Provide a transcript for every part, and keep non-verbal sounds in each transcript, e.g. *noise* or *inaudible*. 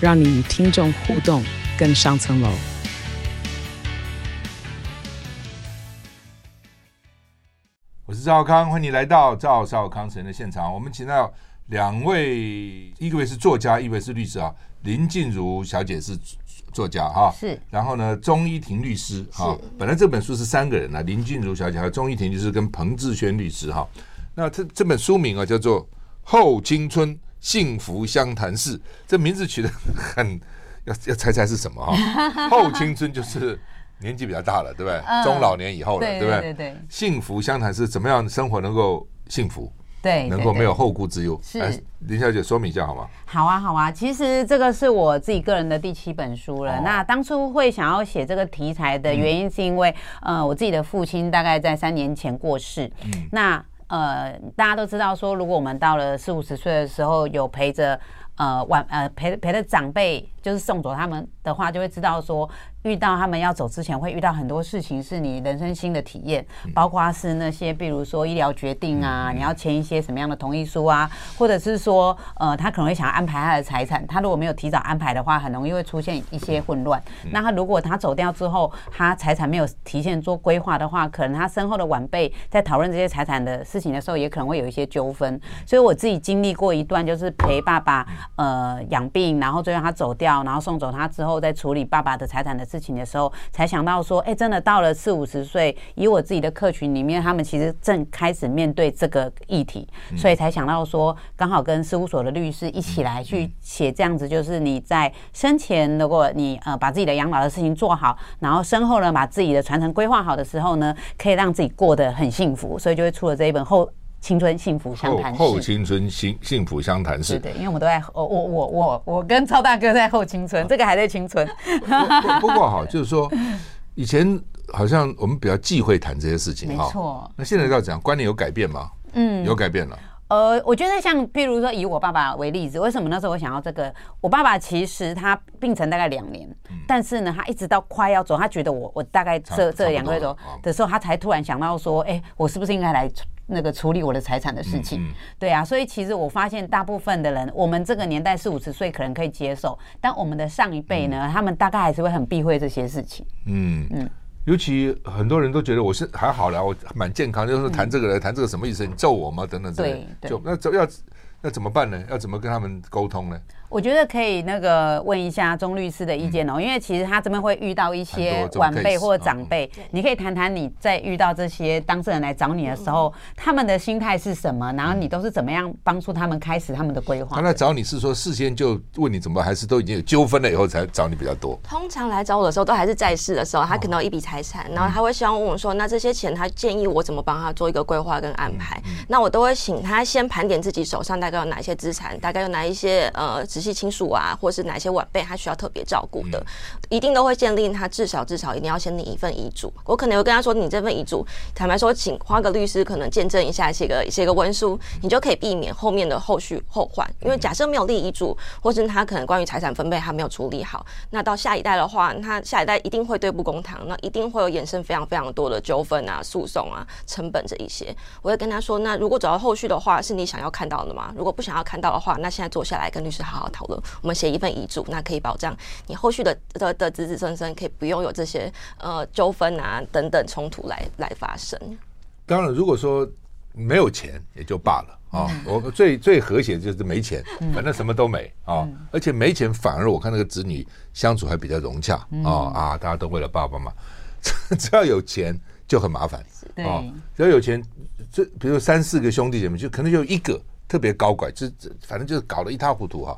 让你与听众互动更上层楼。我是赵少康，欢迎你来到赵少康神的现场。我们请到两位，一位是作家，一位是律师啊。林静茹小姐是作家哈，是。然后呢，钟依婷律师哈，本来这本书是三个人呢，林静茹小姐还有钟依婷律师跟彭志轩律师哈。那这这本书名啊叫做《后青春幸福湘潭市》，这名字取得很 *laughs* 要要猜猜是什么哈？*laughs* 后青春就是。年纪比较大了，对不对？嗯、中老年以后了，对，不对？对幸福湘潭市怎么样生活能够幸福？对，能够没有后顾之忧。是林小姐说明一下好吗？好啊，好啊。其实这个是我自己个人的第七本书了。哦、那当初会想要写这个题材的原因，是因为、嗯、呃，我自己的父亲大概在三年前过世。嗯、那呃，大家都知道说，如果我们到了四五十岁的时候，有陪着呃晚呃陪陪着长辈，就是送走他们的话，就会知道说。遇到他们要走之前，会遇到很多事情，是你人生新的体验，包括是那些，比如说医疗决定啊，你要签一些什么样的同意书啊，或者是说，呃，他可能会想要安排他的财产，他如果没有提早安排的话，很容易会出现一些混乱。那他如果他走掉之后，他财产没有提前做规划的话，可能他身后的晚辈在讨论这些财产的事情的时候，也可能会有一些纠纷。所以我自己经历过一段，就是陪爸爸呃养病，然后最后他走掉，然后送走他之后，再处理爸爸的财产的事情的时候，才想到说，哎，真的到了四五十岁，以我自己的客群里面，他们其实正开始面对这个议题，所以才想到说，刚好跟事务所的律师一起来去写这样子，就是你在生前，如果你呃把自己的养老的事情做好，然后身后呢把自己的传承规划好的时候呢，可以让自己过得很幸福，所以就会出了这一本后。青春幸福相谈室，后青春幸幸福相谈是。对对，因为我们都在，我我我我我跟超大哥在后青春，这个还在青春。不过哈，就是说，以前好像我们比较忌讳谈这些事情，没错。那现在要讲观念有改变吗？嗯，有改变了。呃，我觉得像譬如说以我爸爸为例子，为什么那时候我想要这个？我爸爸其实他病程大概两年，但是呢，他一直到快要走，他觉得我我大概这这两个月走的时候，他才突然想到说，哎，我是不是应该来？那个处理我的财产的事情，嗯嗯、对啊，所以其实我发现大部分的人，我们这个年代四五十岁可能可以接受，但我们的上一辈呢，嗯、他们大概还是会很避讳这些事情。嗯嗯，嗯尤其很多人都觉得我是还好啦，我蛮健康，就是谈这个来谈这个什么意思？你揍我吗？等等之类，就那怎要那怎么办呢？要怎么跟他们沟通呢？我觉得可以那个问一下钟律师的意见哦，嗯、因为其实他这边会遇到一些晚辈或者长辈，你可以谈谈你在遇到这些当事人来找你的时候，他们的心态是什么，然后你都是怎么样帮助他们开始他们的规划。他来找你是说事先就问你怎么，还是都已经有纠纷了以后才找你比较多？通常来找我的时候都还是在世的时候，他可能有一笔财产，然后他会希望问我说，那这些钱他建议我怎么帮他做一个规划跟安排？那我都会请他先盘点自己手上大概有哪些资产，大概有哪一些呃直系亲属啊。或是哪些晚辈他需要特别照顾的，一定都会建立他至少至少一定要先立一份遗嘱。我可能会跟他说，你这份遗嘱，坦白说，请花个律师可能见证一下，写个写个文书，你就可以避免后面的后续后患。因为假设没有立遗嘱，或是他可能关于财产分配还没有处理好，那到下一代的话，他下一代一定会对簿公堂，那一定会有衍生非常非常多的纠纷啊、诉讼啊、成本这一些。我会跟他说，那如果走到后续的话，是你想要看到的吗？如果不想要看到的话，那现在坐下来跟律师好好讨论，我们写。一份遗嘱，那可以保障你后续的的的子子孙孙可以不用有这些呃纠纷啊等等冲突来来发生。当然，如果说没有钱也就罢了啊，我最最和谐的就是没钱，反正什么都没啊，而且没钱反而我看那个子女相处还比较融洽啊啊，大家都为了爸爸妈妈，*laughs* 只要有钱就很麻烦啊，只要有钱，这比如三四个兄弟姐妹，就可能就一个特别高拐，就反正就是搞得一塌糊涂哈。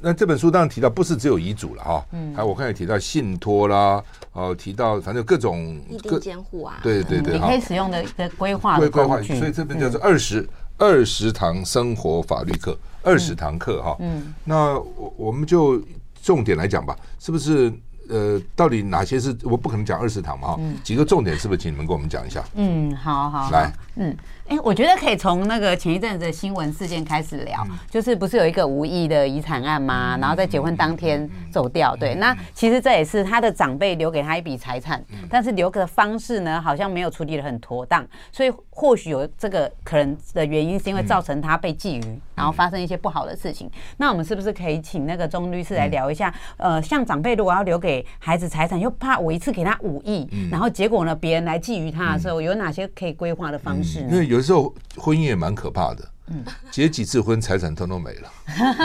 那这本书当然提到，不是只有遗嘱了哈，嗯，还有我看有提到信托啦，哦，提到反正各种异地监护啊，对对对，你可以使用的的规划规划，所以这边叫做二十二十堂生活法律课，二十堂课哈，嗯，那我我们就重点来讲吧，是不是？呃，到底哪些是我不可能讲二十堂嘛？哈，几个重点是不是？请你们跟我们讲一下。嗯，好好，好来，嗯。哎，我觉得可以从那个前一阵子的新闻事件开始聊，就是不是有一个无意的遗产案吗？然后在结婚当天走掉，对，那其实这也是他的长辈留给他一笔财产，但是留的方式呢，好像没有处理的很妥当，所以或许有这个可能的原因，是因为造成他被觊觎，然后发生一些不好的事情。那我们是不是可以请那个钟律师来聊一下？呃，像长辈如果要留给孩子财产，又怕我一次给他五亿，然后结果呢，别人来觊觎他的时候，有哪些可以规划的方式呢？有时候婚姻也蛮可怕的，嗯，结几次婚，财产通通没了，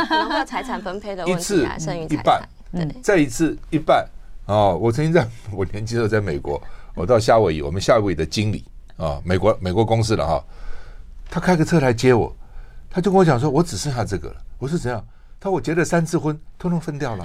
然后财产分配的问题，一次剩余一半，对，再一次一半。哦，我曾经在 *laughs* 我年轻的时候在美国，我到夏威夷，我们夏威夷的经理啊，美国美国公司的哈，他开个车来接我，他就跟我讲说，我只剩下这个了。我说怎样？他说我结了三次婚，通通分掉了，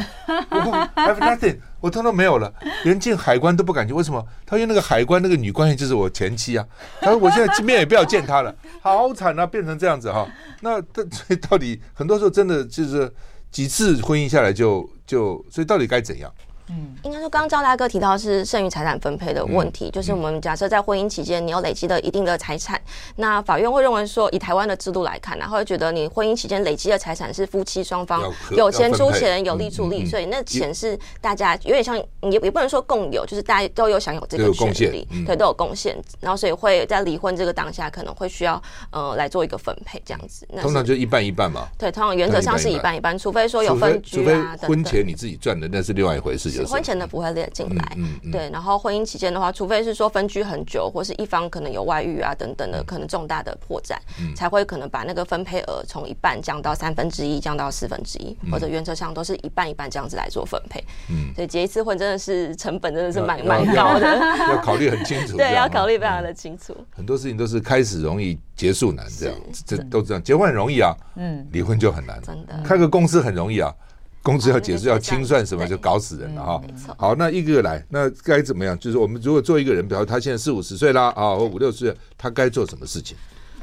我说 I've nothing，我通通没有了，连进海关都不敢进。为什么？他说那个海关那个女官员就是我前妻啊。他说我现在见面也不要见她了，好惨啊，变成这样子哈。那这所以到底很多时候真的就是几次婚姻下来就就，所以到底该怎样？嗯，应该说，刚刚赵大哥提到的是剩余财产分配的问题，就是我们假设在婚姻期间你有累积的一定的财产，那法院会认为说，以台湾的制度来看，然后会觉得你婚姻期间累积的财产是夫妻双方有钱出钱，有力出力，所以那钱是大家有点像也也不能说共有，就是大家都有享有这个权利，对，都有贡献，然后所以会在离婚这个当下可能会需要呃来做一个分配这样子。那通常就一半一半嘛。对，通常原则上是一半一半，除非说有分居啊，婚前你自己赚的那是另外一回事。婚前的不会列进来，对。然后婚姻期间的话，除非是说分居很久，或是一方可能有外遇啊等等的，可能重大的破绽，才会可能把那个分配额从一半降到三分之一，降到四分之一，或者原则上都是一半一半这样子来做分配。嗯，所以结一次婚真的是成本真的是蛮蛮高的，*laughs* 要考虑很清楚。对，要考虑非常的清楚。很多事情都是开始容易，结束难，这样这都这样。结婚很容易啊，嗯，离婚就很难。真的，开个公司很容易啊。工资要解释要清算什么就搞死人了哈。好，那一个个来，那该怎么样？就是我们如果做一个人，比如他现在四五十岁啦，啊，或五六十岁，他该做什么事情？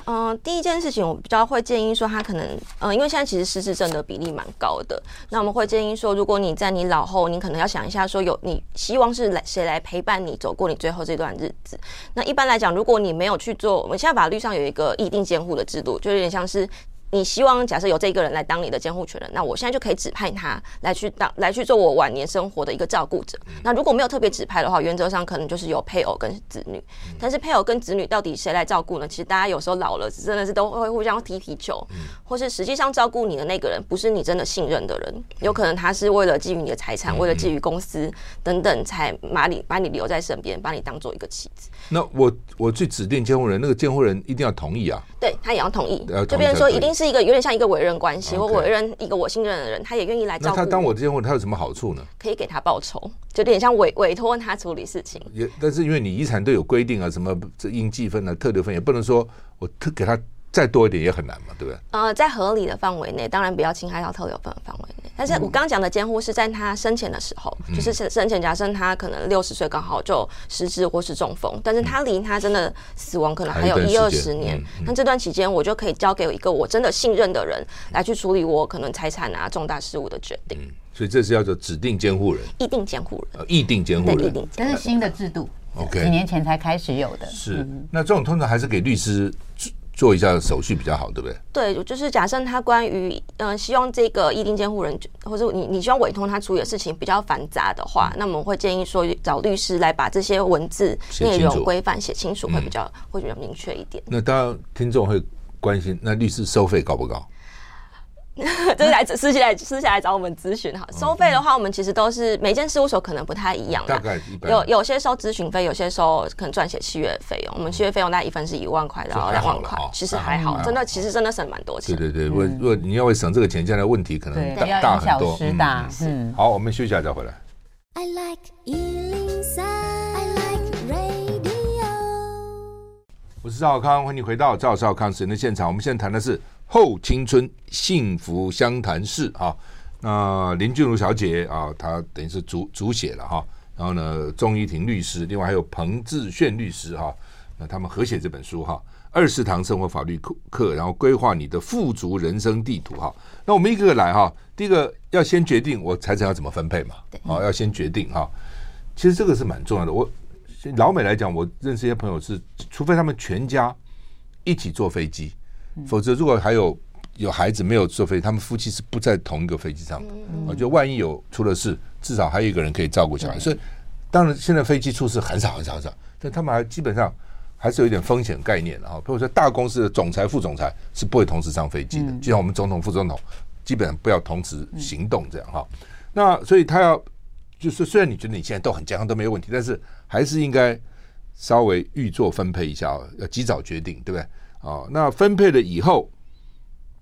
嗯，第一件事情我比较会建议说，他可能，嗯，因为现在其实失智症的比例蛮高的，那我们会建议说，如果你在你老后，你可能要想一下说，有你希望是来谁来陪伴你走过你最后这段日子。那一般来讲，如果你没有去做，我们现在法律上有一个意定监护的制度，就有点像是。你希望假设有这一个人来当你的监护权人，那我现在就可以指派他来去当来去做我晚年生活的一个照顾者。那如果没有特别指派的话，原则上可能就是有配偶跟子女。但是配偶跟子女到底谁来照顾呢？其实大家有时候老了真的是都会互相踢皮球，或是实际上照顾你的那个人不是你真的信任的人，有可能他是为了觊觎你的财产，为了觊觎公司等等，才把你把你留在身边，把你当做一个妻子。那我我去指定监护人，那个监护人一定要同意啊？对，他也要同意。这边说一定是。是一个有点像一个委任关系，我委任一个我信任的人，他也愿意来照顾。那他当我这监护人，他有什么好处呢？可以给他报酬，就有点像委委托他处理事情。也，但是因为你遗产都有规定啊，什么这应继分啊、特留分，也不能说我特给他。再多一点也很难嘛，对不对？呃，在合理的范围内，当然不要侵害到特留分的范围内。但是我刚刚讲的监护是在他生前的时候，嗯、就是生前假设他可能六十岁刚好就失智或是中风，但是他离他真的死亡可能还有一二十年，那这段期间我就可以交给一个我真的信任的人来去处理我可能财产啊重大事务的决定。嗯、所以这是叫做指定监护人，意定监护人，呃，意定监护人，这是新的制度，OK，几年前才开始有的。是，那这种通常还是给律师。做一下手续比较好，对不对？对，就是假设他关于嗯、呃，希望这个意定监护人，或者你你希望委托他处理的事情比较繁杂的话，嗯、那么我会建议说找律师来把这些文字内容规范写清楚，会比较、嗯、会比较明确一点。那当然，听众会关心，那律师收费高不高？*laughs* 就是来私下来私下来找我们咨询哈，收费的话，我们其实都是每间事务所可能不太一样，大概有有些收咨询费，有些收可能撰写契约费用。我们契约费用大概一份是一万块，然后两万块，其实还好，真的其实真的省蛮多钱。对对对，如果如果你要为省这个钱，将来问题可能大大很多。嗯，好，我们休息一下再回来。I like 我是赵少康，欢迎回到赵少康时间的现场。我们现在谈的是。后青春幸福湘潭市啊，那林俊如小姐啊，她等于是主主写了哈，然后呢，钟依婷律师，另外还有彭志炫律师哈，那他们合写这本书哈，二十堂生活法律课课，然后规划你的富足人生地图哈。那我们一个个来哈。第一个要先决定我财产要怎么分配嘛，哦，要先决定哈。其实这个是蛮重要的。我老美来讲，我认识一些朋友是，除非他们全家一起坐飞机，否则如果还有有孩子没有坐飞机，他们夫妻是不在同一个飞机上的。我觉得万一有出了事，至少还有一个人可以照顾小孩。所以当然现在飞机出事很少很少很少，但他们还基本上。还是有一点风险概念的哈，比如说大公司的总裁、副总裁是不会同时上飞机的，就像我们总统、副总统，基本上不要同时行动这样哈。那所以他要就是，虽然你觉得你现在都很健康都没有问题，但是还是应该稍微预做分配一下，要及早决定，对不对？啊，那分配了以后，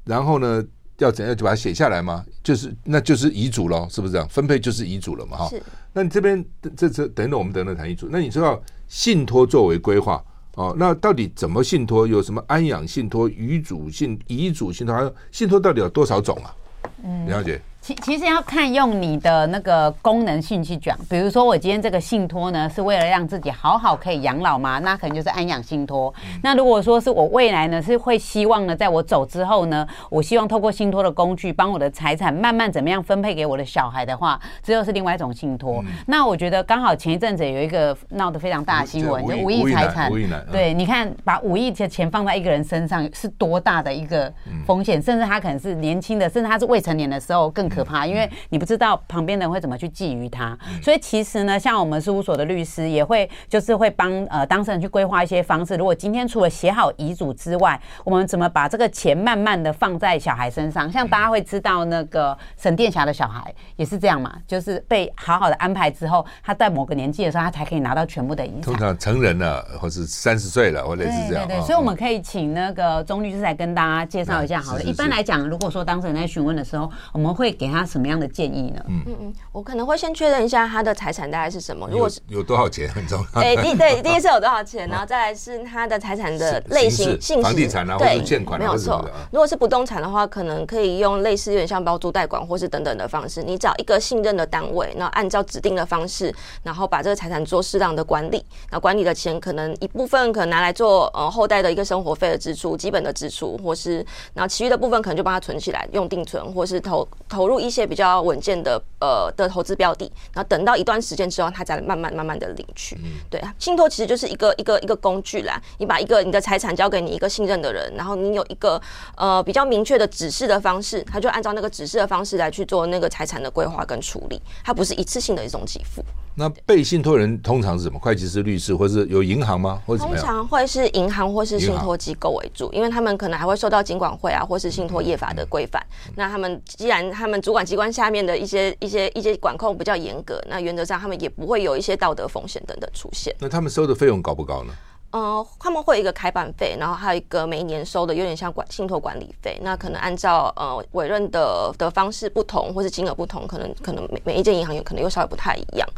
然后呢，要怎样就把它写下来吗？就是那就是遗嘱喽，是不是这样？分配就是遗嘱了嘛哈。那你这边这这等等，我们等等谈遗嘱。那你知道信托作为规划？哦，那到底怎么信托？有什么安养信托、遗嘱信、遗嘱信托？还有信托到底有多少种啊？嗯，了解。其其实要看用你的那个功能性去讲，比如说我今天这个信托呢，是为了让自己好好可以养老嘛？那可能就是安养信托。那如果说是我未来呢，是会希望呢，在我走之后呢，我希望透过信托的工具，帮我的财产慢慢怎么样分配给我的小孩的话，这又是另外一种信托。那我觉得刚好前一阵子有一个闹得非常大的新闻，就五亿财产，对，你看把五亿的钱放在一个人身上是多大的一个风险，甚至他可能是年轻的，甚至他是未成年的时候更。可怕，因为你不知道旁边的人会怎么去觊觎他，所以其实呢，像我们事务所的律师也会，就是会帮呃当事人去规划一些方式。如果今天除了写好遗嘱之外，我们怎么把这个钱慢慢的放在小孩身上？像大家会知道那个沈殿霞的小孩也是这样嘛，就是被好好的安排之后，他在某个年纪的时候，他才可以拿到全部的遗产。通常成人了，或是三十岁了，或者是这样。对，对，对，所以我们可以请那个钟律师来跟大家介绍一下好了。一般来讲，如果说当事人在询问的时候，我们会给他什么样的建议呢？嗯嗯嗯，我可能会先确认一下他的财产大概是什么。如果是有，有多少钱很重要。对，第 *laughs* 对第一是有多少钱，然后再来是他的财产的类型、性质，房地产啊，或者欠款，没有错。如果是不动产的话，可能可以用类似有点像包租代管或是等等的方式，你找一个信任的单位，然后按照指定的方式，然后把这个财产做适当的管理。那管理的钱可能一部分可能拿来做呃后代的一个生活费的支出、基本的支出，或是然后其余的部分可能就帮他存起来，用定存或是投投入一些比较稳健的。呃的投资标的，然后等到一段时间之后，他再慢慢慢慢的领取。嗯、对啊，信托其实就是一个一个一个工具啦。你把一个你的财产交给你一个信任的人，然后你有一个呃比较明确的指示的方式，他就按照那个指示的方式来去做那个财产的规划跟处理。它不是一次性的一种给付。那被信托人通常是什么？会计师、律师，或是有银行吗？通常会是银行或是信托机构为主，因为他们可能还会受到金管会啊，或是信托业法的规范。嗯、那他们既然他们主管机关下面的一些一些一些管控比较严格，那原则上他们也不会有一些道德风险等等出现。那他们收的费用高不高呢？呃，他们会有一个开办费，然后还有一个每一年收的有点像管信托管理费。那可能按照呃委任的的方式不同，或是金额不同，可能可能每每一间银行有可能又稍微不太一样。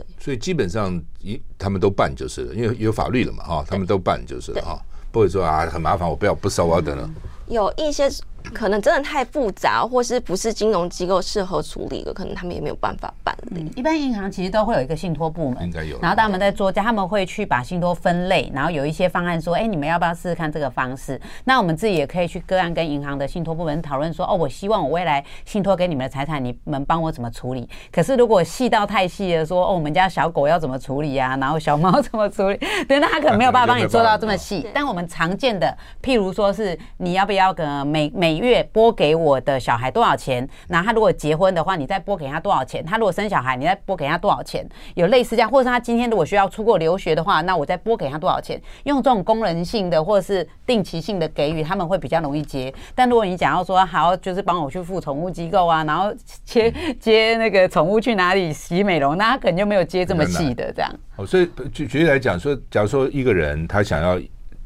对，所以基本上一他们都办就是了，因为有法律了嘛，哈，他们都办就是了哈，不会说啊很麻烦，我不要不收啊等等。有一些。可能真的太复杂，或是不是金融机构适合处理的，可能他们也没有办法办理。嗯，一般银行其实都会有一个信托部门，应该有。然后他们在做，他们会去把信托分类，然后有一些方案说，哎，你们要不要试试看这个方式？那我们自己也可以去个案跟银行的信托部门讨论说，哦，我希望我未来信托给你们的财产，你们帮我怎么处理？可是如果细到太细了，说，哦，我们家小狗要怎么处理呀？然后小猫怎么处理？*laughs* 对，那他可能没有办法帮你做到这么细。但我们常见的，譬如说是你要不要个每每月拨给。给我的小孩多少钱？那他如果结婚的话，你再拨给他多少钱？他如果生小孩，你再拨给他多少钱？有类似这样，或者是他今天如果需要出国留学的话，那我再拨给他多少钱？用这种功能性的或者是定期性的给予，他们会比较容易接。但如果你讲要说好，就是帮我去付宠物机构啊，然后接 *laughs* 接那个宠物去哪里洗美容，那他可能就没有接这么细的这样。哦，所以举举例来讲说，假如说一个人他想要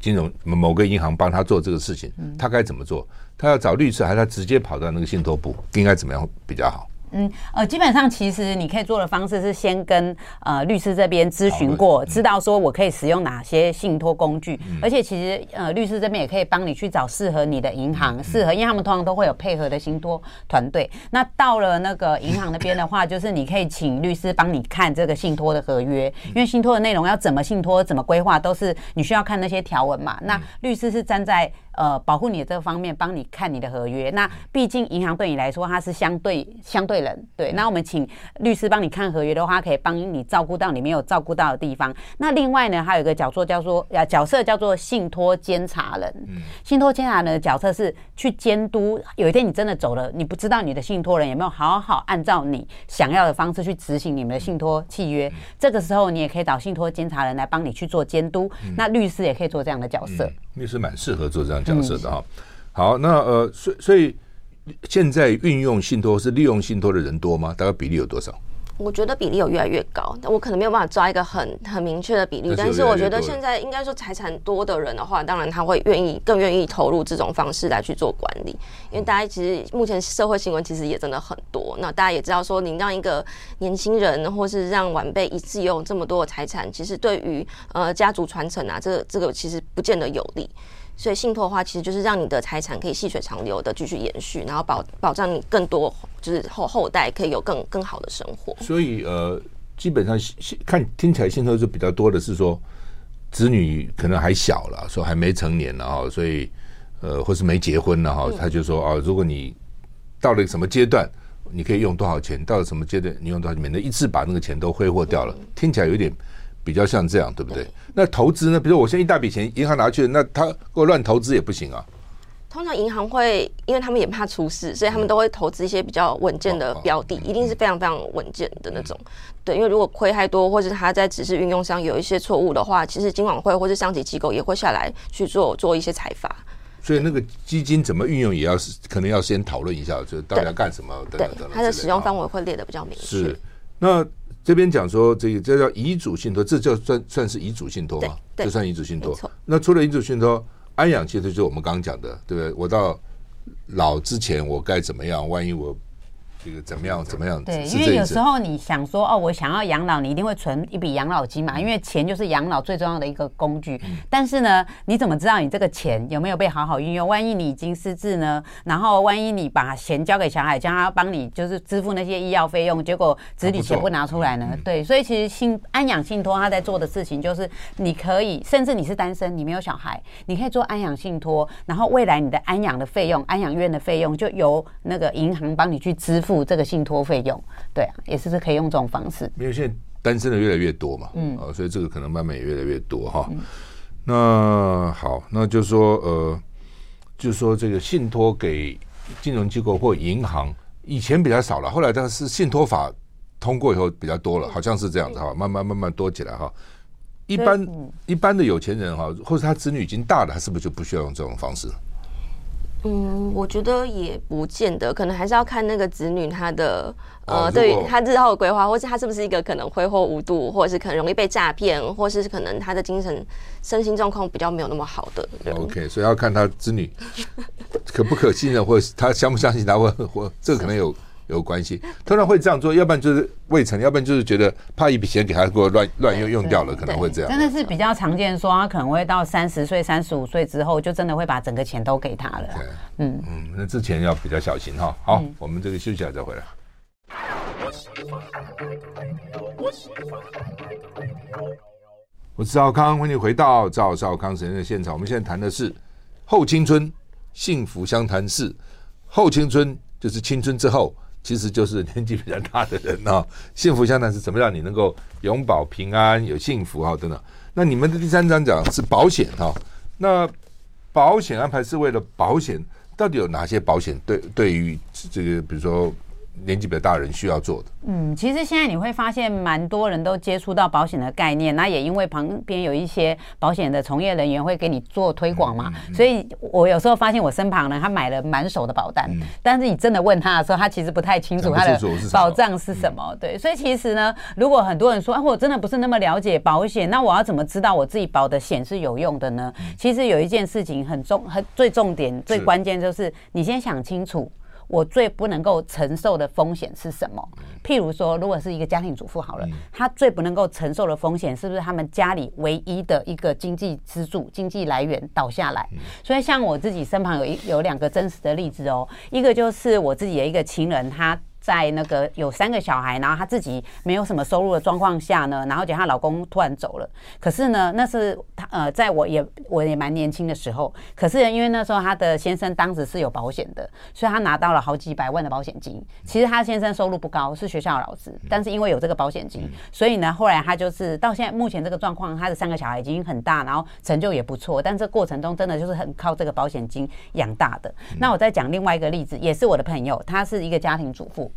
金融某个银行帮他做这个事情，他该怎么做？他要找律师，还是他直接跑到那个信托部？应该怎么样比较好？嗯，呃，基本上其实你可以做的方式是先跟呃律师这边咨询过，嗯、知道说我可以使用哪些信托工具，嗯、而且其实呃律师这边也可以帮你去找适合你的银行，适、嗯、合，因为他们通常都会有配合的信托团队。那到了那个银行那边的话，就是你可以请律师帮你看这个信托的合约，因为信托的内容要怎么信托、怎么规划，都是你需要看那些条文嘛。那律师是站在呃保护你的这个方面，帮你看你的合约。那毕竟银行对你来说，它是相对相对人，对。那我们请律师帮你看合约的话，可以帮你照顾到你没有照顾到的地方。那另外呢，还有一个角色叫做呃角色叫做信托监察人。嗯，信托监察人的角色是去监督，有一天你真的走了，你不知道你的信托人有没有好好按照你想要的方式去执行你们的信托契约。这个时候，你也可以找信托监察人来帮你去做监督。那律师也可以做这样的角色。律师蛮适合做这样角色的哈。好，那呃，所所以。现在运用信托是利用信托的人多吗？大概比例有多少？我觉得比例有越来越高，但我可能没有办法抓一个很很明确的比例。但是我觉得现在应该说财产多的人的话，当然他会愿意更愿意投入这种方式来去做管理，因为大家其实目前社会新闻其实也真的很多。那大家也知道说，你让一个年轻人或是让晚辈一次用这么多的财产，其实对于呃家族传承啊，这个这个其实不见得有利。所以信托的话，其实就是让你的财产可以细水长流的继续延续，然后保保障你更多就是后后代可以有更更好的生活。所以呃，基本上看听起来信托就比较多的是说，子女可能还小了，说还没成年了哈，所以呃，或是没结婚了哈，他就说啊，如果你到了什么阶段，你可以用多少钱，到了什么阶段你用多少钱，免得一次把那个钱都挥霍掉了。听起来有点。比较像这样，对不对？对，那投资呢？比如，我现在一大笔钱，银行拿去，那他给我乱投资也不行啊。通常银行会，因为他们也怕出事，所以他们都会投资一些比较稳健的标的，一定是非常非常稳健的那种。对，因为如果亏太多，或者他在只是运用上有一些错误的话，其实金管会或是上级机构也会下来去做做一些裁罚。所以那个基金怎么运用，也要是可能要先讨论一下，就是到底要干什么等等等等。它的使用范围会列的比较明确。是那。这边讲说，这个这叫遗嘱信托，这叫算算是遗嘱信托吗？这算遗嘱信托。那除了遗嘱信托，安养信托就是我们刚刚讲的，对不对？我到老之前，我该怎么样？万一我。这个怎么样？怎么样？对，因为有时候你想说哦，我想要养老，你一定会存一笔养老金嘛，因为钱就是养老最重要的一个工具。但是呢，你怎么知道你这个钱有没有被好好运用？万一你已经失智呢？然后万一你把钱交给小孩，叫他帮你就是支付那些医药费用，结果子女钱不拿出来呢？对，所以其实信安养信托他在做的事情就是，你可以甚至你是单身，你没有小孩，你可以做安养信托，然后未来你的安养的费用、安养院的费用就由那个银行帮你去支付。这个信托费用，对啊，也是是可以用这种方式。因为现在单身的越来越多嘛，嗯，啊，所以这个可能慢慢也越来越多哈。嗯、那好，那就是说，呃，就是说这个信托给金融机构或银行以前比较少了，后来但是信托法通过以后比较多了，好像是这样子哈，慢慢慢慢多起来哈。一般、嗯、一般的有钱人哈，或者他子女已经大了，他是不是就不需要用这种方式？嗯，我觉得也不见得，可能还是要看那个子女他的呃，对于他日后的规划，或是他是不是一个可能挥霍无度，或者是可能容易被诈骗，或是可能他的精神身心状况比较没有那么好的。OK，所以要看他子女可不可信任，或者他相不相信他，会或这个可能有。有关系，通常会这样做，要不然就是未成，要不然就是觉得怕一笔钱给他给我乱乱用用掉了，可能会这样。真的是比较常见，说他可能会到三十岁、三十五岁之后，就真的会把整个钱都给他了。嗯嗯，那之前要比较小心哈。好，嗯、我们这个休息下再回来。我是赵康，欢迎回到赵少康时间的现场。我们现在谈的是后青春幸福相谈室，后青春就是青春之后。其实就是年纪比较大的人啊，*laughs* 幸福相谈是怎么让你能够永保平安、有幸福啊等等。那你们的第三章讲是保险哈，那保险安排是为了保险，到底有哪些保险对对于这个比如说？年纪比较大的人需要做的，嗯，其实现在你会发现蛮多人都接触到保险的概念，那也因为旁边有一些保险的从业人员会给你做推广嘛，所以我有时候发现我身旁人他买了满手的保单，嗯、但是你真的问他的时候，他其实不太清楚他的保障是什么。嗯、对，所以其实呢，如果很多人说啊，我真的不是那么了解保险，那我要怎么知道我自己保的险是有用的呢？嗯、其实有一件事情很重，很最重点、最关键就是你先想清楚。我最不能够承受的风险是什么？譬如说，如果是一个家庭主妇好了，她最不能够承受的风险是不是他们家里唯一的一个经济支柱、经济来源倒下来？所以，像我自己身旁有一有两个真实的例子哦，一个就是我自己的一个情人，他。在那个有三个小孩，然后她自己没有什么收入的状况下呢，然后结果她老公突然走了。可是呢，那是她呃，在我也我也蛮年轻的时候。可是因为那时候她的先生当时是有保险的，所以她拿到了好几百万的保险金。其实她先生收入不高，是学校的老师，但是因为有这个保险金，所以呢，后来她就是到现在目前这个状况，她的三个小孩已经很大，然后成就也不错。但这过程中真的就是很靠这个保险金养大的。那我再讲另外一个例子，也是我的朋友，她是一个家庭主妇。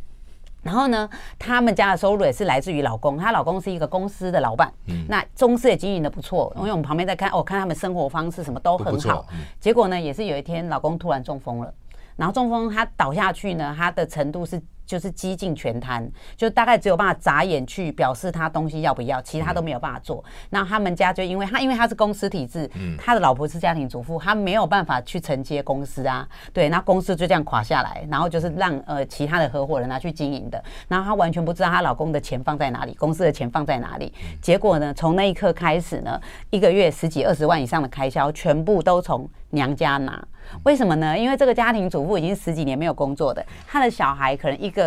然后呢，他们家的收入也是来自于老公，她老公是一个公司的老板，嗯，那公司也经营的不错，因为我们旁边在看，哦，看他们生活方式什么都很好，结果呢，也是有一天老公突然中风了，然后中风他倒下去呢，他的程度是。就是几近全瘫，就大概只有办法眨眼去表示他东西要不要，其他都没有办法做。那他们家就因为他因为他是公司体制，他的老婆是家庭主妇，他没有办法去承接公司啊。对，那公司就这样垮下来，然后就是让呃其他的合伙人拿去经营的。然后他完全不知道她老公的钱放在哪里，公司的钱放在哪里。结果呢，从那一刻开始呢，一个月十几二十万以上的开销，全部都从娘家拿。为什么呢？因为这个家庭主妇已经十几年没有工作的，她的小孩可能一个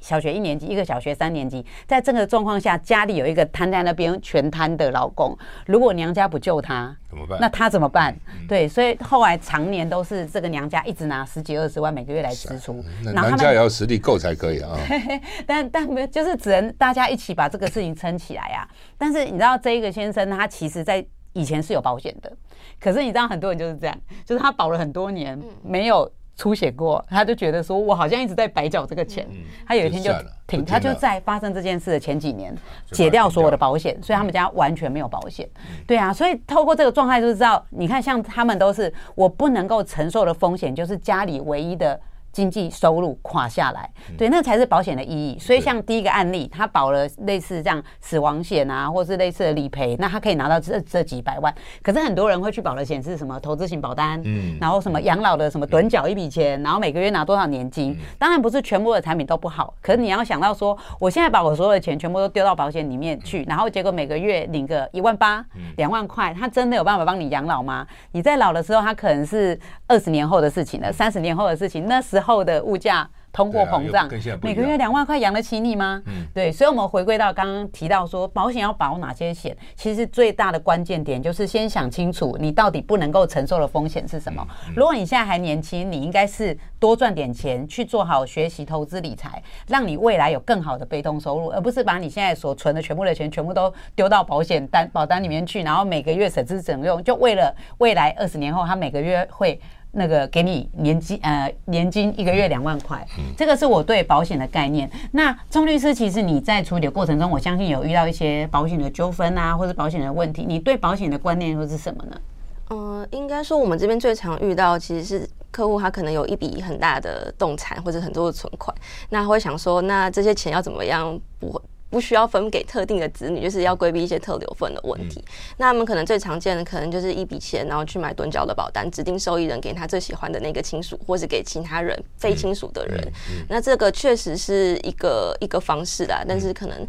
小学一年级，一个小学三年级，在这个状况下，家里有一个瘫在那边全瘫的老公，如果娘家不救他，怎么办？那他怎么办？对，所以后来常年都是这个娘家一直拿十几二十万每个月来支出，那娘家也要实力够才可以啊。*laughs* 但但没有，就是只能大家一起把这个事情撑起来啊。但是你知道，这一个先生他其实在以前是有保险的。可是你知道，很多人就是这样，就是他保了很多年，没有出血过，他就觉得说，我好像一直在白缴这个钱。他有一天就停，他就在发生这件事的前几年解掉所有的保险，所以他们家完全没有保险。对啊，所以透过这个状态就知道，你看，像他们都是我不能够承受的风险，就是家里唯一的。经济收入垮下来，对，那才是保险的意义。所以像第一个案例，他保了类似这样死亡险啊，或是类似的理赔，那他可以拿到这这几百万。可是很多人会去保的险是什么投资型保单，嗯，然后什么养老的什么趸缴一笔钱，然后每个月拿多少年金。当然不是全部的产品都不好，可是你要想到说，我现在把我所有的钱全部都丢到保险里面去，然后结果每个月领个一万八、两万块，他真的有办法帮你养老吗？你在老的时候，他可能是二十年后的事情了，三十年后的事情，那时后的物价通货膨胀，每个月两万块养得起你吗？嗯，对，所以，我们回归到刚刚提到说，保险要保哪些险？其实最大的关键点就是先想清楚，你到底不能够承受的风险是什么。如果你现在还年轻，你应该是多赚点钱，去做好学习、投资、理财，让你未来有更好的被动收入，而不是把你现在所存的全部的钱全部都丢到保险单、保单里面去，然后每个月省吃俭用，就为了未来二十年后他每个月会。那个给你年金，呃，年金一个月两万块，这个是我对保险的概念。那钟律师，其实你在处理的过程中，我相信有遇到一些保险的纠纷啊，或者保险的问题，你对保险的观念又是什么呢？呃，应该说我们这边最常遇到其实是客户，他可能有一笔很大的动产或者很多的存款，那会想说，那这些钱要怎么样不？不需要分给特定的子女，就是要规避一些特留份的问题。嗯、那他们可能最常见的，可能就是一笔钱，然后去买趸缴的保单，指定受益人给他最喜欢的那个亲属，或是给其他人非亲属的人。嗯嗯、那这个确实是一个一个方式啦，但是可能。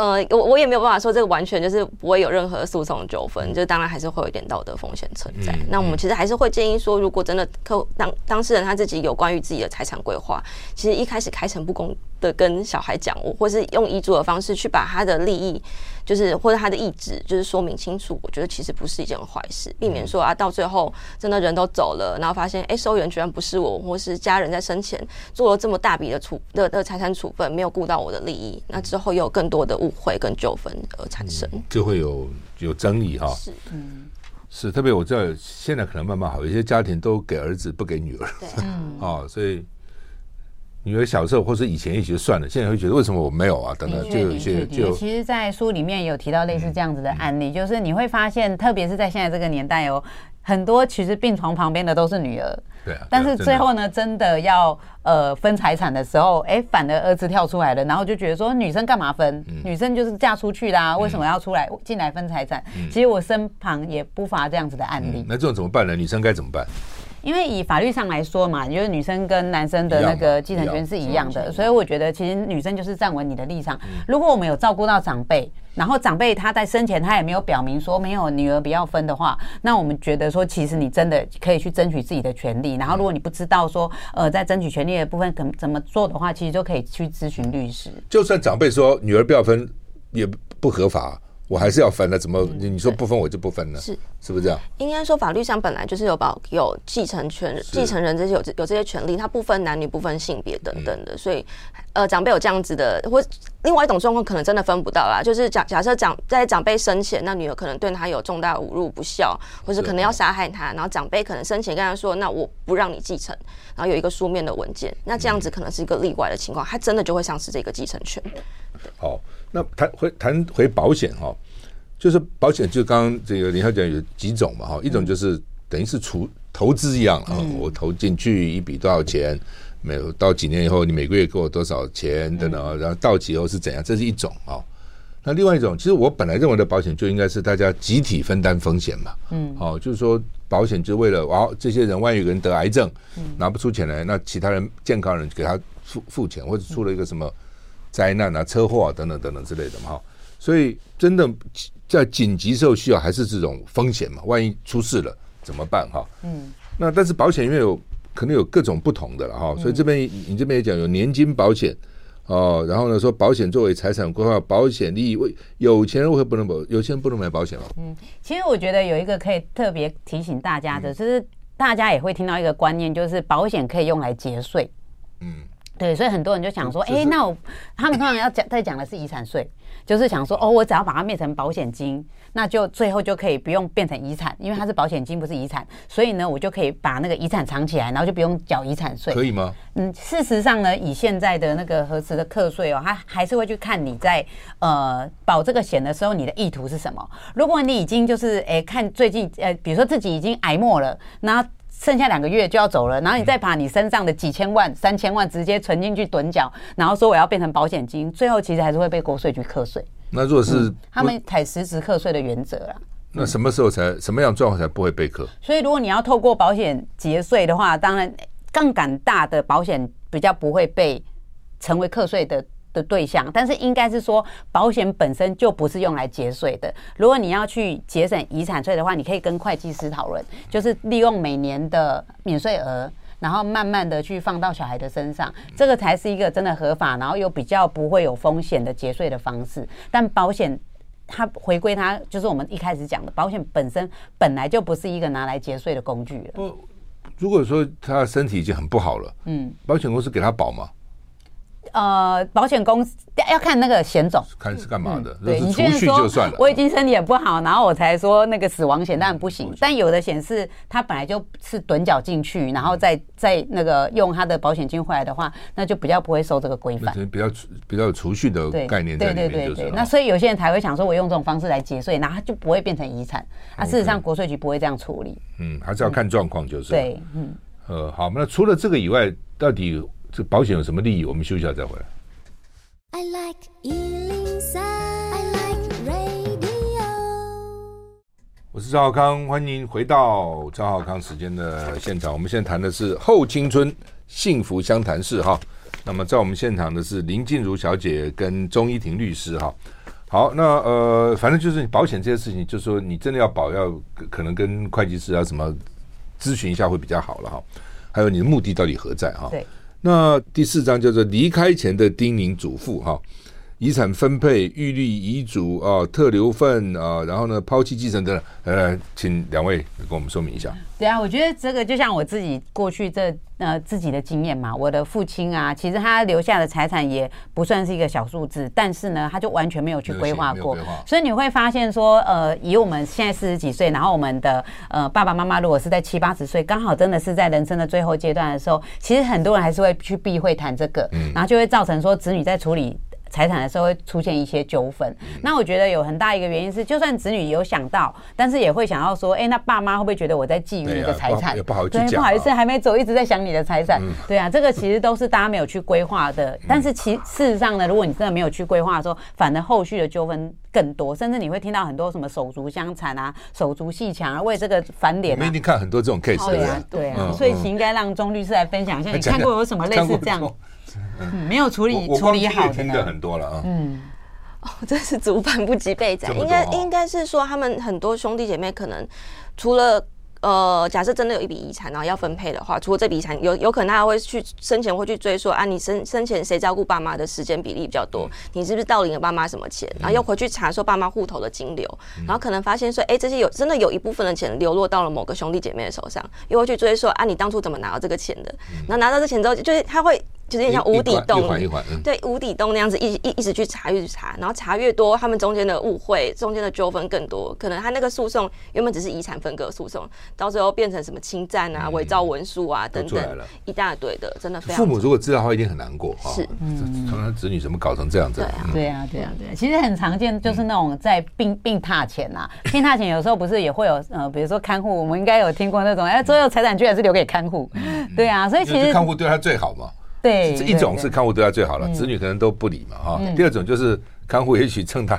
呃，我我也没有办法说这个完全就是不会有任何诉讼纠纷，就当然还是会有一点道德风险存在。那我们其实还是会建议说，如果真的客当当事人他自己有关于自己的财产规划，其实一开始开诚布公的跟小孩讲，或是用遗嘱的方式去把他的利益。就是或者他的意志，就是说明清楚，我觉得其实不是一件坏事，避免说啊，到最后真的人都走了，然后发现哎，收益人居然不是我，或是家人在生前做了这么大笔的处的的财产处分，没有顾到我的利益，那之后又有更多的误会跟纠纷而产生，就会有有争议哈。是，嗯，是，特别我知道现在可能慢慢好，有些家庭都给儿子不给女儿，嗯，啊，*laughs* 所以。女儿小时候或是以前也就算了，现在会觉得为什么我没有啊？等等，就有一些就其实，在书里面有提到类似这样子的案例，就是你会发现，特别是在现在这个年代哦，很多其实病床旁边的都是女儿，对啊，但是最后呢，真的要呃分财产的时候，哎，反而儿子跳出来了，然后就觉得说女生干嘛分？女生就是嫁出去啦，为什么要出来进来分财产？其实我身旁也不乏这样子的案例。那这种怎么办呢？女生该怎么办？因为以法律上来说嘛，就是女生跟男生的那个继承权是一样的，所以我觉得其实女生就是站稳你的立场。如果我们有照顾到长辈，然后长辈他在生前他也没有表明说没有女儿不要分的话，那我们觉得说其实你真的可以去争取自己的权利。然后如果你不知道说呃在争取权利的部分怎怎么做的话，其实就可以去咨询律师。就算长辈说女儿不要分也不合法。我还是要分的，怎么你说不分我就不分了？是是不是这样？应该说法律上本来就是有保有继承权、继承人这些有有这些权利，他不分男女、不分性别等等的。所以，呃，长辈有这样子的，或另外一种状况可能真的分不到啦。就是假假设长在长辈生前，那女儿可能对他有重大侮辱、不孝，或是可能要杀害他，然后长辈可能生前跟他说：“那我不让你继承。”然后有一个书面的文件，那这样子可能是一个例外的情况，他真的就会丧失这个继承权。好。那谈回谈回保险哈，就是保险就刚刚这个林小姐有几种嘛哈，一种就是等于是储投资一样啊，我投进去一笔多少钱，没有到几年以后你每个月给我多少钱等等，然后到期以后是怎样，这是一种啊。那另外一种，其实我本来认为的保险就应该是大家集体分担风险嘛，嗯，好，就是说保险就为了哇，这些人万一有人得癌症，拿不出钱来，那其他人健康人给他付付钱，或者出了一个什么。灾难啊，车祸啊，等等等等之类的嘛，哈，所以真的在紧急时候需要还是这种风险嘛？万一出事了怎么办？哈，嗯，那但是保险因为有可能有各种不同的了哈，所以这边你这边也讲有年金保险哦，然后呢说保险作为财产规划保险利益，为有钱人为何不能保？有钱人不能买保险吗。嗯，其实我觉得有一个可以特别提醒大家的，就是大家也会听到一个观念，就是保险可以用来节税。嗯。对，所以很多人就想说，哎，那我他们通常要讲在讲的是遗产税，就是想说，哦，我只要把它变成保险金，那就最后就可以不用变成遗产，因为它是保险金，不是遗产，所以呢，我就可以把那个遗产藏起来，然后就不用缴遗产税。可以吗？嗯，事实上呢，以现在的那个核实的课税哦，他还是会去看你在呃保这个险的时候，你的意图是什么。如果你已经就是哎看最近呃，比如说自己已经癌末了，那。剩下两个月就要走了，然后你再把你身上的几千万、三千万直接存进去趸缴，然后说我要变成保险金，最后其实还是会被国税局课税。那如果是、嗯、他们采实质课税的原则啦，那什么时候才什么样状况才不会被课？所以如果你要透过保险节税的话，当然杠杆大的保险比较不会被成为课税的。的对象，但是应该是说，保险本身就不是用来节税的。如果你要去节省遗产税的话，你可以跟会计师讨论，就是利用每年的免税额，然后慢慢的去放到小孩的身上，这个才是一个真的合法，然后又比较不会有风险的节税的方式。但保险它回归它，就是我们一开始讲的，保险本身本来就不是一个拿来节税的工具了。不，如果说他身体已经很不好了，嗯，保险公司给他保吗？呃，保险公司要看那个险种，看是干嘛的。嗯、对，你现在说我已经身体也不好，然后我才说那个死亡险，当然不行。但有的险是它本来就是趸缴进去，然后再再那个用它的保险金回来的话，那就比较不会受这个规范。比较比较有储蓄的概念在里面，就是。对对对对，那所以有些人才会想说，我用这种方式来节税，那他就不会变成遗产。啊，事实上国税局不会这样处理。嗯，还是要看状况，就是。对，嗯。呃，好，那除了这个以外，到底？这保险有什么利益？我们休息一下再回来。I like 103, I like radio。我是赵浩康，欢迎回到赵浩康时间的现场。我们现在谈的是后青春幸福相谈室哈。那么在我们现场的是林静茹小姐跟钟依婷律师哈。好，那呃，反正就是保险这些事情，就是说你真的要保，要可能跟会计师啊什么咨询一下会比较好了哈。还有你的目的到底何在哈？对。那第四章叫做离开前的叮咛嘱咐哈，遗产分配、预立遗嘱啊、特留份啊，然后呢抛弃继承等等，呃，请两位跟我们说明一下。对啊，我觉得这个就像我自己过去这呃自己的经验嘛，我的父亲啊，其实他留下的财产也不算是一个小数字，但是呢，他就完全没有去规划过，所以你会发现说，呃，以我们现在四十几岁，然后我们的呃爸爸妈妈如果是在七八十岁，刚好真的是在人生的最后阶段的时候，其实很多人还是会去避讳谈这个，然后就会造成说子女在处理。财产的时候会出现一些纠纷。那我觉得有很大一个原因是，就算子女有想到，但是也会想要说，哎，那爸妈会不会觉得我在觊觎你的财产？不好意思，不好意思，还没走，一直在想你的财产。对啊，这个其实都是大家没有去规划的。*laughs* 但是其事实上呢，如果你真的没有去规划的时候，反而后续的纠纷更多，甚至你会听到很多什么手足相残啊、手足鬩墙啊，为这个翻脸。我们一定看很多这种 case。对啊，对啊，所以应该让钟律师来分享一下，你看过有什么类似这样？没有处理处理好的，听的很多了啊。嗯，哦，真是族繁不及备宰，应该应该是说他们很多兄弟姐妹可能除了。呃，假设真的有一笔遗产，然后要分配的话，除了这笔遗产，有有可能他会去生前会去追说啊，你生生前谁照顾爸妈的时间比例比较多？你是不是盗领了爸妈什么钱？然后又回去查说爸妈户头的金流，然后可能发现说，哎，这些有真的有一部分的钱流落到了某个兄弟姐妹的手上，又会去追说啊，你当初怎么拿到这个钱的？然后拿到这钱之后，就是他会。就是有点像无底洞，对，无底洞那样子一一一直去查，一直查，然后查越多，他们中间的误会、中间的纠纷更多。可能他那个诉讼原本只是遗产分割诉讼，到最后变成什么侵占啊、伪造文书啊等等，一大堆的，真的非常。父母如果知道的话，一定很难过。是，嗯，他们子女怎么搞成这样子？对啊，对啊，对啊。其实很常见，就是那种在病病榻前呐，病榻前有时候不是也会有呃，比如说看护，我们应该有听过那种，哎，最后财产居然是留给看护。对啊，所以其实看护对他最好嘛。对，这一种是看护对他最好了，子女可能都不理嘛哈。第二种就是看护也许趁他。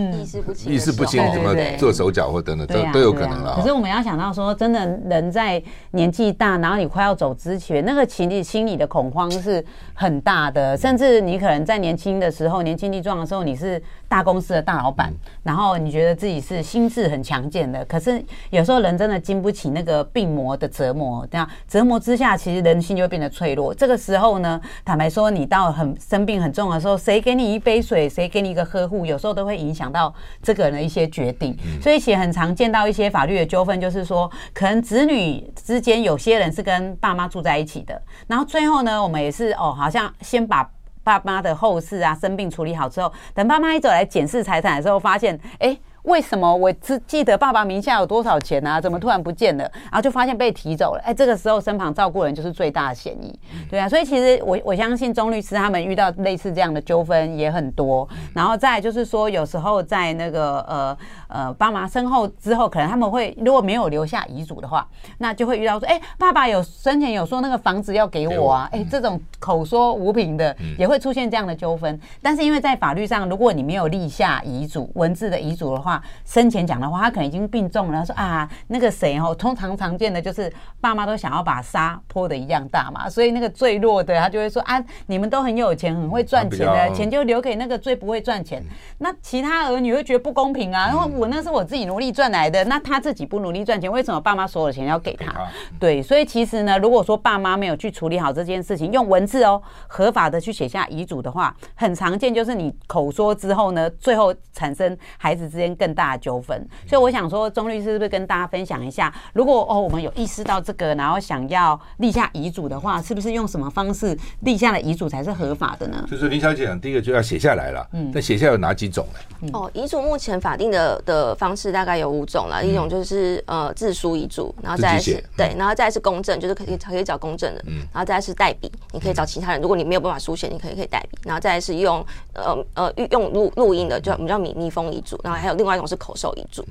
意识不清，意识不清，怎么做手脚或等等，都都有可能了。可是我们要想到说，真的人在年纪大，然后你快要走之前，那个情理心理的恐慌是很大的。甚至你可能在年轻的时候，年轻力壮的时候，你是大公司的大老板，然后你觉得自己是心智很强健的。可是有时候人真的经不起那个病魔的折磨，这样折磨之下，其实人心就会变得脆弱。这个时候呢，坦白说，你到很生病很重的时候，谁给你一杯水，谁给你一个呵护，有时候都会影响。想到这个人的一些决定，所以其实很常见到一些法律的纠纷，就是说，可能子女之间有些人是跟爸妈住在一起的，然后最后呢，我们也是哦，好像先把爸妈的后事啊、生病处理好之后，等爸妈一走来检视财产的时候，发现，哎。为什么我只记得爸爸名下有多少钱啊？怎么突然不见了？然后就发现被提走了。哎，这个时候身旁照顾人就是最大的嫌疑，对啊。所以其实我我相信钟律师他们遇到类似这样的纠纷也很多。然后再就是说，有时候在那个呃呃爸妈身后之后，可能他们会如果没有留下遗嘱的话，那就会遇到说，哎，爸爸有生前有说那个房子要给我啊，哎，这种口说无凭的也会出现这样的纠纷。但是因为在法律上，如果你没有立下遗嘱文字的遗嘱的话，生前讲的话，他可能已经病重了。他说啊，那个谁哦，通常常见的就是爸妈都想要把沙泼的一样大嘛，所以那个最弱的他就会说啊，你们都很有钱，很会赚钱的，钱就留给那个最不会赚钱。那其他儿女会觉得不公平啊，因为我那是我自己努力赚来的，那他自己不努力赚钱，为什么爸妈所有的钱要给他？对，所以其实呢，如果说爸妈没有去处理好这件事情，用文字哦，合法的去写下遗嘱的话，很常见就是你口说之后呢，最后产生孩子之间更大的纠纷，所以我想说，钟律师是不是跟大家分享一下，如果哦我们有意识到这个，然后想要立下遗嘱的话，是不是用什么方式立下的遗嘱才是合法的呢？就是林小姐讲，第一个就要写下来了。嗯，那写下有哪几种呢？哦，遗嘱目前法定的的方式大概有五种了，一种就是呃自书遗嘱，然后再是对，然后再是公证，就是可以可以找公证的，嗯，然后再是代笔，你可以找其他人，如果你没有办法书写，你可以可以代笔，然后再是用呃呃用录录音的，就我们叫密密封遗嘱，然后还有另外一种是口授遗嘱。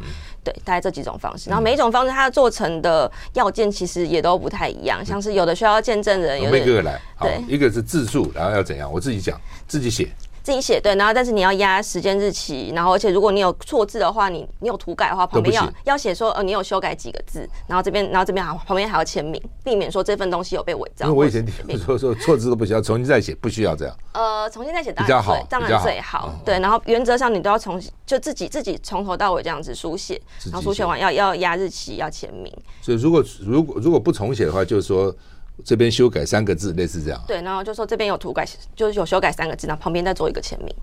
对，大概这几种方式，然后每一种方式它做成的要件其实也都不太一样，像是有的需要见证人，有的一个个来，对，一个是自述，然后要怎样？我自己讲，自己写。自己写对，然后但是你要压时间日期，然后而且如果你有错字的话，你你有涂改的话，旁边要要写说呃你有修改几个字，然后这边然后这边还旁边还要签名，避免说这份东西有被伪造。因为我以前 *laughs* 说说错字都不需要，重新再写不需要这样。呃，重新再写当然最当然最好，对。然后原则上你都要重就自己自己从头到尾这样子书写，然后书写完要要压日期要签名。所以如果如果如果不重写的话，就是说。这边修改三个字，类似这样。对，然后就说这边有涂改，就是有修改三个字，然后旁边再做一个签名。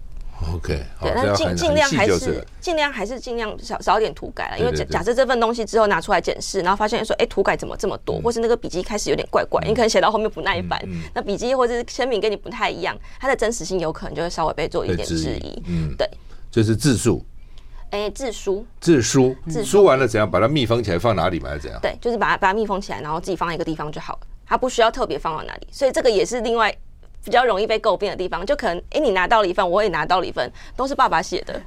OK，对，那尽尽量还是尽量还是尽量少少一点涂改了，因为假假设这份东西之后拿出来检视，然后发现说，哎，涂改怎么这么多，或是那个笔记开始有点怪怪，你可能写到后面不耐烦，那笔记或者是签名跟你不太一样，它的真实性有可能就会稍微被做一点质疑。嗯，对，就是字数。哎，自书，自书，自书完了怎样把它密封起来，放哪里嘛？还是怎样？对，就是把它把它密封起来，然后自己放在一个地方就好了。它不需要特别放到哪里，所以这个也是另外比较容易被诟病的地方，就可能哎、欸，你拿到了一份，我也拿到了一份，都是爸爸写的。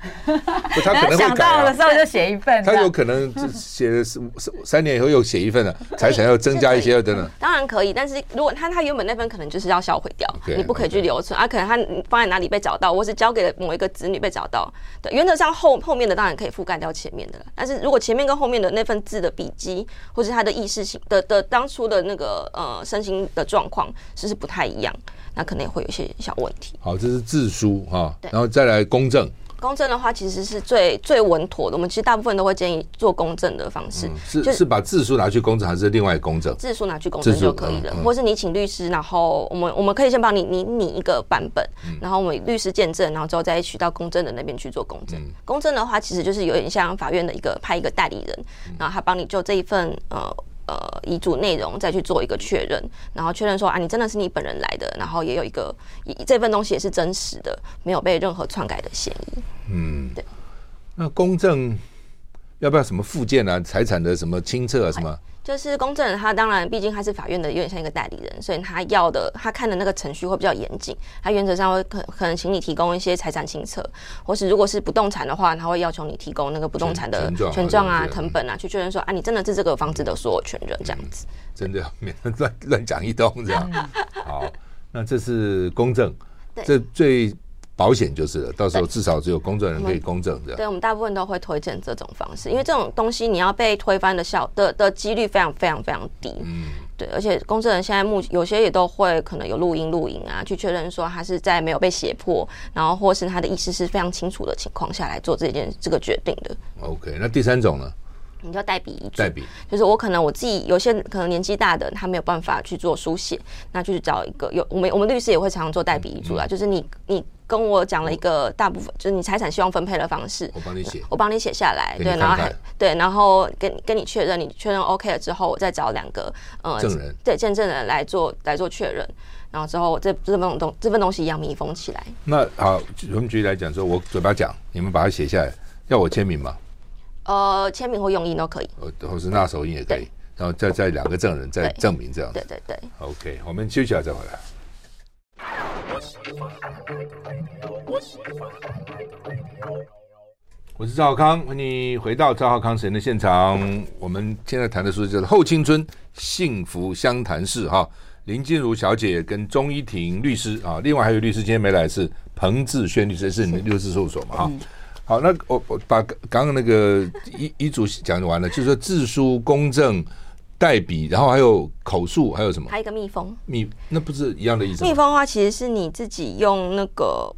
他可能、*laughs* 啊、想到的时候就写一份，他有可能写三三年以后又写一份了，财产要增加一些等等。当然可以，但是如果他他原本那份可能就是要销毁掉，okay, 你不可以去留存.啊。可能他放在哪里被找到，或是交给了某一个子女被找到。对，原则上后后面的当然可以覆盖掉前面的了，但是如果前面跟后面的那份字的笔迹，或是他的意识性的的当初的那个呃身心的状况，其实不太一样。那可能也会有一些小问题。好，这是自书哈，然后再来公证。公证的话，其实是最最稳妥的。我们其实大部分都会建议做公证的方式。嗯、是是把字书拿去公证，还是另外公证？字书拿去公证就可以了，嗯嗯、或是你请律师，然后我们我们可以先帮你拟拟一个版本，嗯、然后我们律师见证，然后之后再取到公证的那边去做公证。嗯、公证的话，其实就是有点像法院的一个派一个代理人，然后他帮你就这一份呃。呃，遗嘱内容再去做一个确认，然后确认说啊，你真的是你本人来的，然后也有一个这份东西也是真实的，没有被任何篡改的嫌疑。嗯，对。那公证要不要什么附件啊？财产的什么清册啊？什么？就是公证人，他当然毕竟他是法院的，有点像一个代理人，所以他要的他看的那个程序会比较严谨。他原则上会可可能请你提供一些财产清册，或是如果是不动产的话，他会要求你提供那个不动产的权状啊、成本啊，去确认说啊，你真的是这个房子的所有权人这样子。嗯、真的免得乱 *laughs* 乱讲一通这样。好，那这是公证，对这最。保险就是了，到时候至少只有公证人可以公证这样。对，我们大部分都会推荐这种方式，因为这种东西你要被推翻的效的的几率非常非常非常低。嗯，对，而且公证人现在目有些也都会可能有录音录影啊，去确认说他是在没有被胁迫，然后或是他的意思是非常清楚的情况下来做这件这个决定的。OK，那第三种呢？你叫代笔遗嘱，代笔就是我可能我自己有些可能年纪大的他没有办法去做书写，那就是找一个有我们我们律师也会常常做代笔遗嘱啦，嗯、就是你你跟我讲了一个大部分，嗯、就是你财产希望分配的方式，我帮你写，我帮你写下来，对，然后还对，然后跟跟你确认，你确认 OK 了之后，我再找两个呃证人，对，见证人来做来做确认，然后之后这这份东这份东西一样密封起来。那好，我们举例来讲，说我嘴巴讲，你们把它写下来，要我签名吗？呃，签名或用印都可以，或是捺手印也可以，然后再再两个证人再证明这样子。对对对。OK，我们休息下再回来。我是赵少康，欢迎回到赵浩康时间的现场。我们现在谈的书叫做《后青春幸福相谈室》哈，林静茹小姐跟钟依婷律师啊，另外还有律师今天没来，是彭志轩律师，是你们律师事务所嘛哈。好，那我我把刚刚那个遗遗嘱讲完了，就是说自书、公证、代笔，然后还有口述，还有什么？还有一个密封。密那不是一样的意思吗？密封的话，其实是你自己用那个。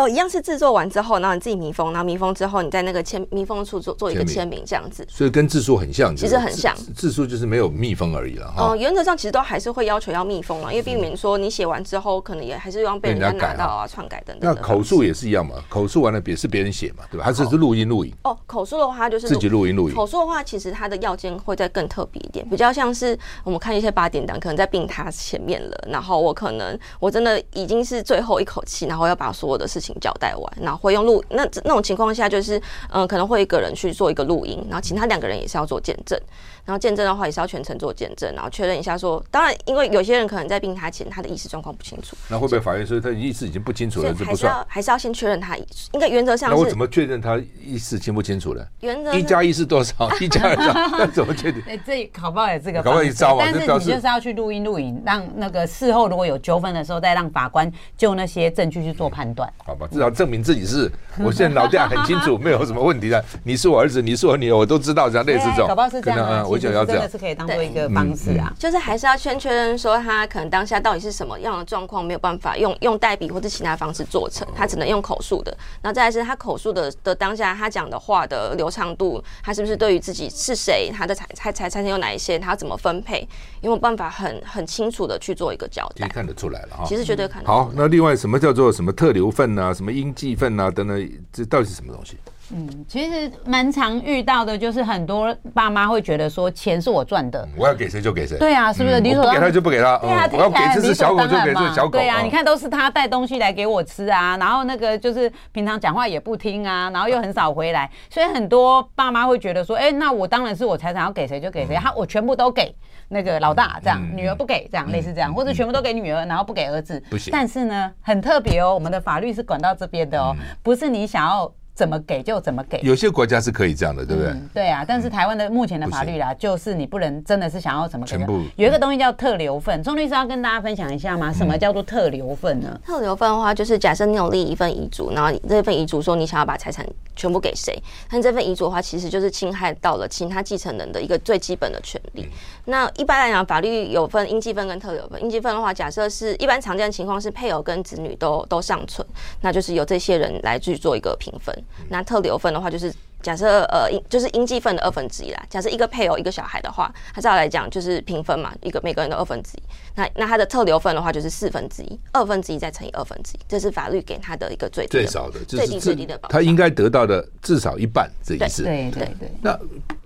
哦，一样是制作完之后，然后你自己密封，然后密封之后，你在那个签密封处做做一个签名，这样子。所以跟字数很像，其实很像。字数就是没有密封而已了哈。哦，原则上其实都还是会要求要密封了，因为避免说你写完之后，可能也还是要被人家拿到啊、篡改等等。那口述也是一样嘛？口述完了别是别人写嘛，对吧？还是是录音录影？哦，口述的话就是自己录音录影。口述的话，其实它的要件会再更特别一点，比较像是我们看一些八点档，可能在病榻前面了，然后我可能我真的已经是最后一口气，然后要把所有的事情交代完。然后会用录那那种情况下，就是嗯、呃，可能会一个人去做一个录音，然后其他两个人也是要做见证。然后见证的话也是要全程做见证，然后确认一下说，当然，因为有些人可能在病榻前他的意识状况不清楚，那会不会法院说他意识已经不清楚了，就不算？还是要先确认他意识？应该原则上，那我怎么确认他意识清不清楚呢？原则一加一是多少？一加二少？那怎么确定？*laughs* 哎，这考不好也这个，搞不好一招啊。但是你就是要去录音录影，让那个事后如果有纠纷的时候，再让法官就那些证据去做判断。好吧，至少证明自己是，*laughs* 我现在脑袋很清楚，没有什么问题的。你是我儿子，你是我女儿，我都知道，这样类似这种。搞不好是这样，我想要这样。当做一个方式啊，就是还是要先确认说他可能当下到底是什么样的状况，没有办法用用代笔或者其他方式做成，他只能用口述的。然后再来是他口述的的当下，他讲的话的流畅度，他是不是对于自己是谁，他的财财财产有哪一些，他要怎么分配，有没有办法很很清楚的去做一个交代？看得出来了哈，其实绝对看得出来。好，那另外什么叫做什么特留份啊，什么应继份啊等等，这到底是什么东西？嗯，其实蛮常遇到的，就是很多爸妈会觉得说，钱是我赚的，我要给谁就给谁。对啊，是不是？理所当然，给他就不给他。对啊，我要给这只小狗就给这只小狗。对啊，你看都是他带东西来给我吃啊，然后那个就是平常讲话也不听啊，然后又很少回来，所以很多爸妈会觉得说，哎，那我当然是我财产要给谁就给谁，他我全部都给那个老大这样，女儿不给这样，类似这样，或者全部都给女儿，然后不给儿子。不行。但是呢，很特别哦，我们的法律是管到这边的哦，不是你想要。怎么给就怎么给，有些国家是可以这样的，对不对？对啊，但是台湾的目前的法律啦，就是你不能真的是想要怎么给。全部有一个东西叫特留份，钟律师要跟大家分享一下吗？什么叫做特留份呢？特留份的话，就是假设你有立一份遗嘱，然后这份遗嘱说你想要把财产全部给谁，但这份遗嘱的话，其实就是侵害到了其他继承人的一个最基本的权利。那一般来讲，法律有分应继份跟特留份。应继份的话，假设是一般常见的情况是配偶跟子女都都尚存，那就是由这些人来去做一个平分。那特留份。的话就是假设呃，应就是应继份的二分之一啦。假设一个配偶一个小孩的话，他照来讲就是平分嘛，一个每个人的二分之一。那那他的特留份的话就是四分之一，二分之一再乘以二分之一，这是法律给他的一个最最少的，最低最低的保障。他应该得到的至少一半这意思。对对对。那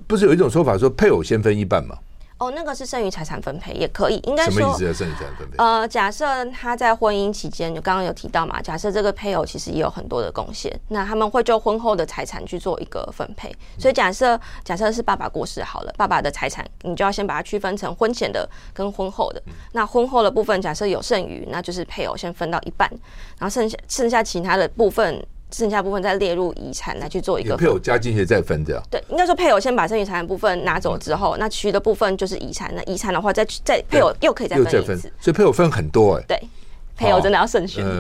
不是有一种说法说配偶先分一半吗？哦，那个是剩余财产分配也可以，应该说什么意思？剩余财产分配？呃，假设他在婚姻期间，就刚刚有提到嘛，假设这个配偶其实也有很多的贡献，那他们会就婚后的财产去做一个分配。所以假设假设是爸爸过世好了，爸爸的财产你就要先把它区分成婚前的跟婚后的。那婚后的部分，假设有剩余，那就是配偶先分到一半，然后剩下剩下其他的部分。剩下部分再列入遗产来去做一个配偶加进去再分掉。对，应该说配偶先把剩余财产部分拿走之后，那其余的部分就是遗产。那遗产的话，再再配偶又可以再分一次。所以配偶分很多哎。对，配偶真的要慎选。*laughs* *laughs*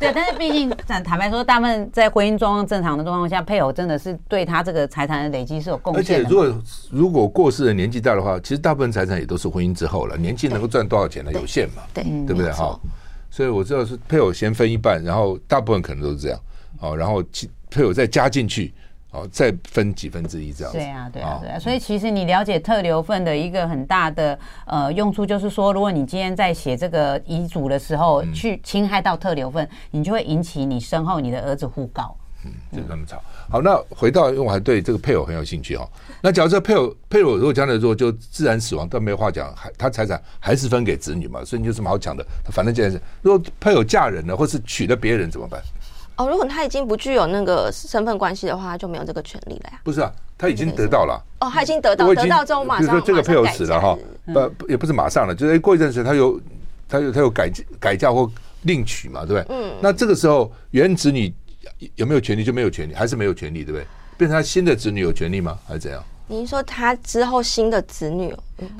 对，但是毕竟坦坦白说，大部分在婚姻状况正常的状况下，配偶真的是对他这个财产的累积是有贡献。而且如果如果过世的年纪大的话，其实大部分财产也都是婚姻之后了，年纪能够赚多少钱呢？有限嘛。对，对不对？哈。所以我知道是配偶先分一半，然后大部分可能都是这样，哦，然后配偶再加进去，哦，再分几分之一这样。对啊，对啊，对啊。所以其实你了解特留份的一个很大的呃用处，就是说，如果你今天在写这个遗嘱的时候去侵害到特留份，你就会引起你身后你的儿子互告。嗯，就这么吵。好，那回到，因为我还对这个配偶很有兴趣哦。那假如这配偶配偶如果将来如果就自然死亡，但没话讲，还他财产还是分给子女嘛，所以你有什么好讲的？反正这件事，如果配偶嫁人了，或是娶了别人怎么办？哦，如果他已经不具有那个身份关系的话，他就没有这个权利了呀。不是啊，他已经得到了。哦，他已经得到，得到之后马上，比如说这个配偶死了哈，不也不是马上了，就是过一阵时他有他有他有改改嫁或另娶嘛，对不对？嗯。那这个时候原子女。有没有权利就没有权利，还是没有权利，对不对？变成他新的子女有权利吗？还是怎样？您说他之后新的子女？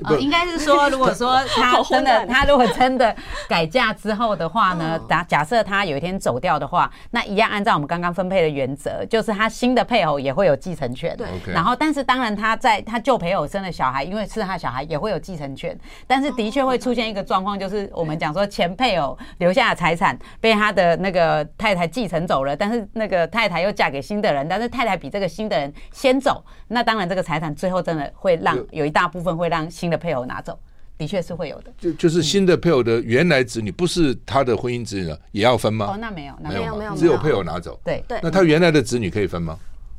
哦，应该是说，如果说 *laughs* 他真的，他如果真的改嫁之后的话呢，假假设他有一天走掉的话，那一样按照我们刚刚分配的原则，就是他新的配偶也会有继承权。对。然后，但是当然他在他旧配偶生的小孩，因为是他小孩，也会有继承权。但是的确会出现一个状况，就是我们讲说前配偶留下的财产被他的那个太太继承走了，但是那个太太又嫁给新的人，但是太太比这个新的人先走，那当然这个财产最后真的会让有一大部分会让。新的配偶拿走，的确是会有的。就就是新的配偶的原来子女，不是他的婚姻子女呢，也要分吗？哦，那没有，那没有，没有，只有配偶拿走。对对。那他原来的子女可以分吗？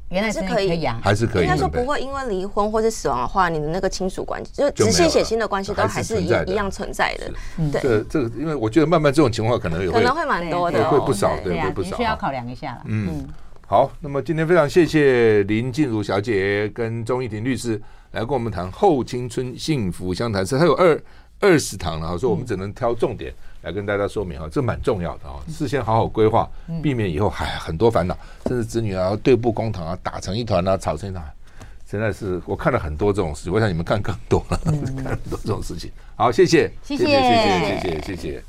原来是可以呀，还是可以。应该说不会，因为离婚或是死亡的话，你的那个亲属关系，就直系血亲的关系都还是一一样存在的。对，这这个，因为我觉得慢慢这种情况可能也可能会蛮多的，会不少，对，会不少。需要考量一下了。嗯。好，那么今天非常谢谢林静茹小姐跟钟义婷律师来跟我们谈后青春幸福相谈室，它有二二十堂了，所以我们只能挑重点来跟大家说明哈，这蛮重要的啊，事先好好规划，避免以后还很多烦恼，甚至子女啊对簿公堂啊打成一团啊吵成一团，现在是我看了很多这种事情，我想你们看更多了，*laughs* 看了很多这种事情。好，谢谢，谢谢，谢谢，谢谢。谢谢